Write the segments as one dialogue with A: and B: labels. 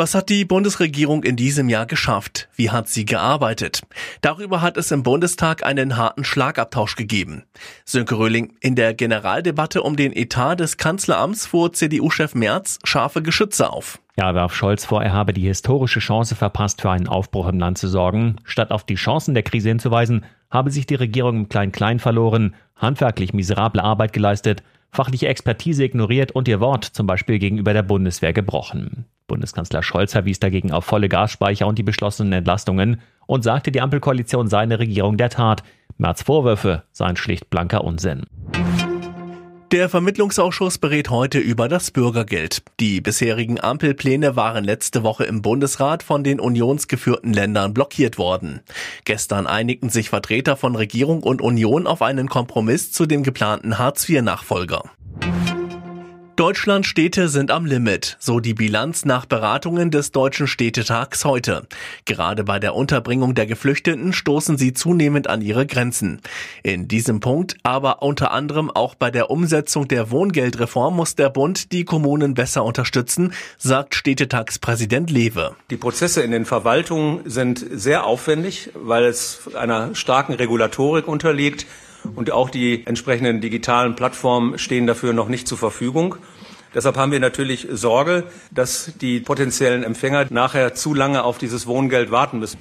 A: Was hat die Bundesregierung in diesem Jahr geschafft? Wie hat sie gearbeitet? Darüber hat es im Bundestag einen harten Schlagabtausch gegeben. Sönke Röhling, in der Generaldebatte um den Etat des Kanzleramts fuhr CDU-Chef Merz scharfe Geschütze auf.
B: Ja, warf Scholz vor, er habe die historische Chance verpasst, für einen Aufbruch im Land zu sorgen. Statt auf die Chancen der Krise hinzuweisen, habe sich die Regierung im Klein-Klein verloren, handwerklich miserable Arbeit geleistet, fachliche Expertise ignoriert und ihr Wort zum Beispiel gegenüber der Bundeswehr gebrochen. Bundeskanzler Scholz verwies dagegen auf volle Gasspeicher und die beschlossenen Entlastungen und sagte, die Ampelkoalition sei eine Regierung der Tat. Merz Vorwürfe seien schlicht blanker Unsinn.
A: Der Vermittlungsausschuss berät heute über das Bürgergeld. Die bisherigen Ampelpläne waren letzte Woche im Bundesrat von den unionsgeführten Ländern blockiert worden. Gestern einigten sich Vertreter von Regierung und Union auf einen Kompromiss zu dem geplanten Hartz-IV-Nachfolger. Deutschland Städte sind am Limit, so die Bilanz nach Beratungen des Deutschen Städtetags heute. Gerade bei der Unterbringung der Geflüchteten stoßen sie zunehmend an ihre Grenzen. In diesem Punkt, aber unter anderem auch bei der Umsetzung der Wohngeldreform muss der Bund die Kommunen besser unterstützen, sagt Städtetagspräsident Lewe.
C: Die Prozesse in den Verwaltungen sind sehr aufwendig, weil es einer starken Regulatorik unterliegt und auch die entsprechenden digitalen Plattformen stehen dafür noch nicht zur Verfügung. Deshalb haben wir natürlich Sorge, dass die potenziellen Empfänger nachher zu lange auf dieses Wohngeld warten müssen.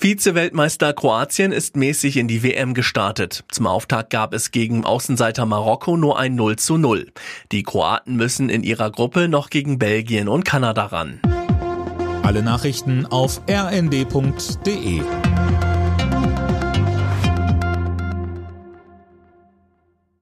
A: Vize-Weltmeister Kroatien ist mäßig in die WM gestartet. Zum Auftakt gab es gegen Außenseiter Marokko nur ein 0 zu 0. Die Kroaten müssen in ihrer Gruppe noch gegen Belgien und Kanada ran.
D: Alle Nachrichten auf rnd.de